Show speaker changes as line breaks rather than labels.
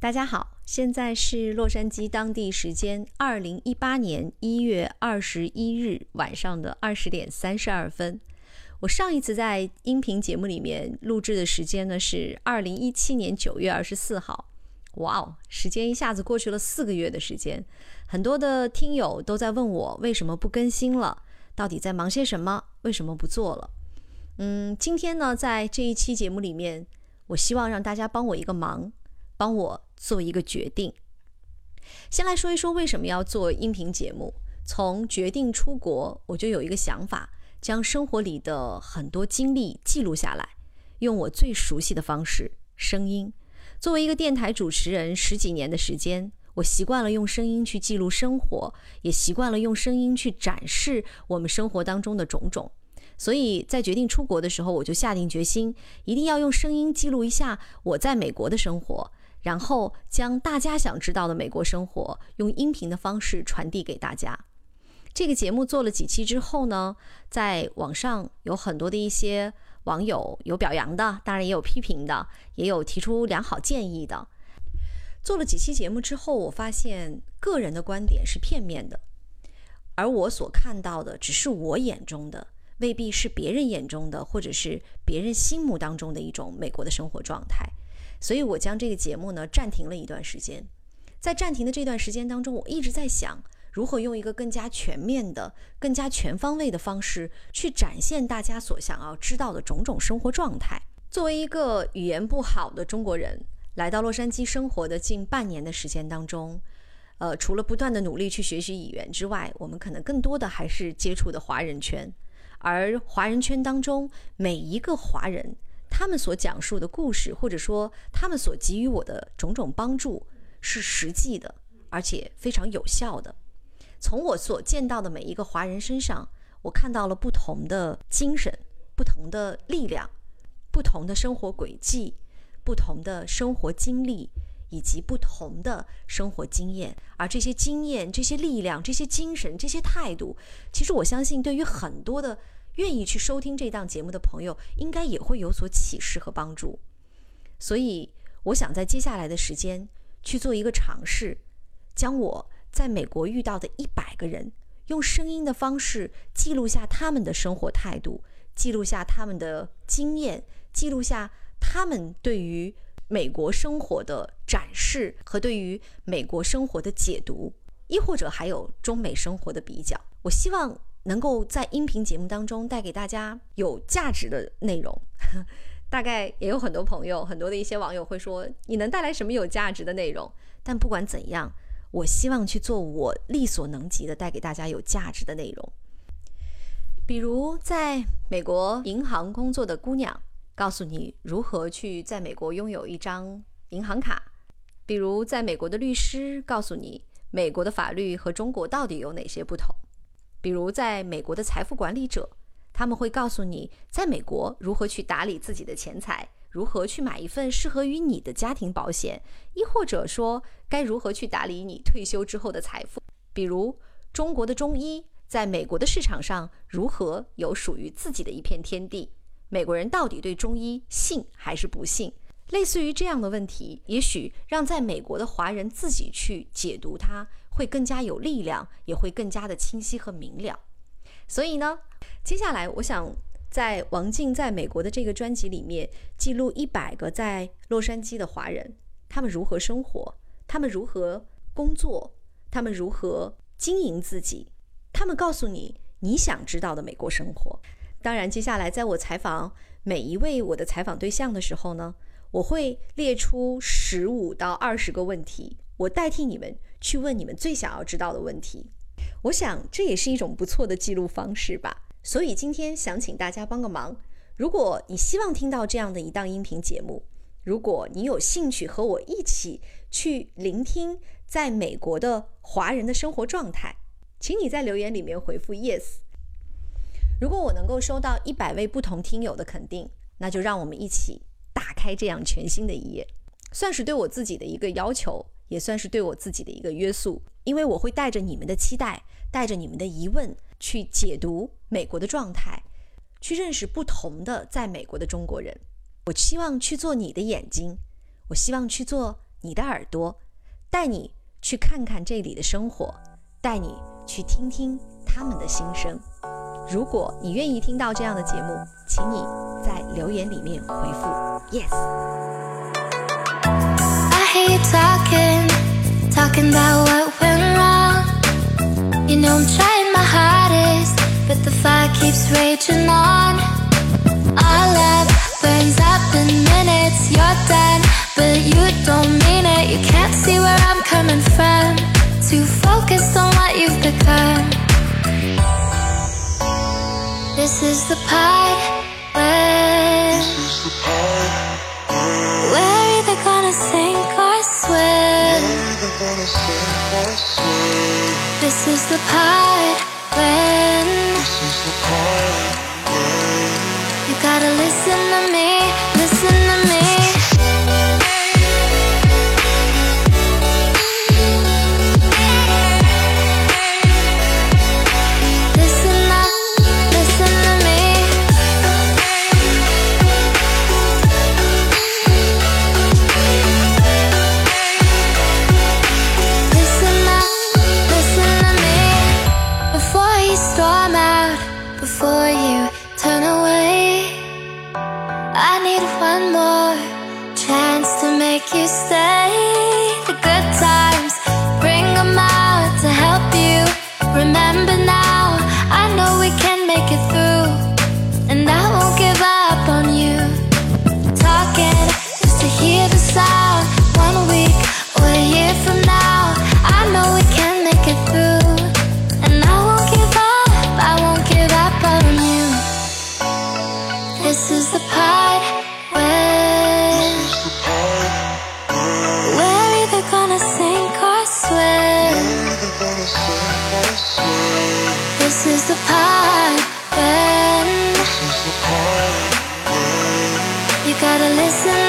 大家好，现在是洛杉矶当地时间二零一八年一月二十一日晚上的二十点三十二分。我上一次在音频节目里面录制的时间呢是二零一七年九月二十四号。哇哦，时间一下子过去了四个月的时间，很多的听友都在问我为什么不更新了，到底在忙些什么，为什么不做了？嗯，今天呢，在这一期节目里面，我希望让大家帮我一个忙。帮我做一个决定。先来说一说为什么要做音频节目。从决定出国，我就有一个想法，将生活里的很多经历记录下来，用我最熟悉的方式——声音。作为一个电台主持人，十几年的时间，我习惯了用声音去记录生活，也习惯了用声音去展示我们生活当中的种种。所以在决定出国的时候，我就下定决心，一定要用声音记录一下我在美国的生活。然后将大家想知道的美国生活用音频的方式传递给大家。这个节目做了几期之后呢，在网上有很多的一些网友有表扬的，当然也有批评的，也有提出良好建议的。做了几期节目之后，我发现个人的观点是片面的，而我所看到的只是我眼中的，未必是别人眼中的，或者是别人心目当中的一种美国的生活状态。所以，我将这个节目呢暂停了一段时间。在暂停的这段时间当中，我一直在想，如何用一个更加全面的、更加全方位的方式，去展现大家所想要知道的种种生活状态。作为一个语言不好的中国人，来到洛杉矶生活的近半年的时间当中，呃，除了不断的努力去学习语言之外，我们可能更多的还是接触的华人圈。而华人圈当中，每一个华人。他们所讲述的故事，或者说他们所给予我的种种帮助，是实际的，而且非常有效的。从我所见到的每一个华人身上，我看到了不同的精神、不同的力量、不同的生活轨迹、不同的生活经历以及不同的生活经验。而这些经验、这些力量、这些精神、这些态度，其实我相信，对于很多的。愿意去收听这档节目的朋友，应该也会有所启示和帮助。所以，我想在接下来的时间去做一个尝试，将我在美国遇到的一百个人，用声音的方式记录下他们的生活态度，记录下他们的经验，记录下他们对于美国生活的展示和对于美国生活的解读，亦或者还有中美生活的比较。我希望。能够在音频节目当中带给大家有价值的内容，大概也有很多朋友、很多的一些网友会说：“你能带来什么有价值的内容？”但不管怎样，我希望去做我力所能及的，带给大家有价值的内容。比如，在美国银行工作的姑娘告诉你如何去在美国拥有一张银行卡；比如，在美国的律师告诉你美国的法律和中国到底有哪些不同。比如，在美国的财富管理者，他们会告诉你，在美国如何去打理自己的钱财，如何去买一份适合于你的家庭保险，亦或者说该如何去打理你退休之后的财富。比如，中国的中医在美国的市场上如何有属于自己的一片天地？美国人到底对中医信还是不信？类似于这样的问题，也许让在美国的华人自己去解读它。会更加有力量，也会更加的清晰和明了。所以呢，接下来我想在王静在美国的这个专辑里面记录一百个在洛杉矶的华人，他们如何生活，他们如何工作，他们如何经营自己，他们告诉你你想知道的美国生活。当然，接下来在我采访每一位我的采访对象的时候呢，我会列出十五到二十个问题，我代替你们。去问你们最想要知道的问题，我想这也是一种不错的记录方式吧。所以今天想请大家帮个忙，如果你希望听到这样的一档音频节目，如果你有兴趣和我一起去聆听在美国的华人的生活状态，请你在留言里面回复 yes。如果我能够收到一百位不同听友的肯定，那就让我们一起打开这样全新的一页，算是对我自己的一个要求。也算是对我自己的一个约束，因为我会带着你们的期待，带着你们的疑问去解读美国的状态，去认识不同的在美国的中国人。我希望去做你的眼睛，我希望去做你的耳朵，带你去看看这里的生活，带你去听听他们的心声。如果你愿意听到这样的节目，请你在留言里面回复 yes。
I hear you talking, talking about what went wrong. You know I'm trying my hardest, but the fire keeps raging on. Our love burns up in minutes. You're done, but you don't mean it. You can't see where I'm coming from. Too focused on what you've become. This is the part This is the part when you gotta listen to me, need one more chance to make you stay. The good times, bring 'em out to help you. Remember now, I know we can make it through, and I won't give up on you talking just to hear the sound. One week or a year from now, I know we can make it through. And I won't give up, I won't give up on you. This is the part gotta listen.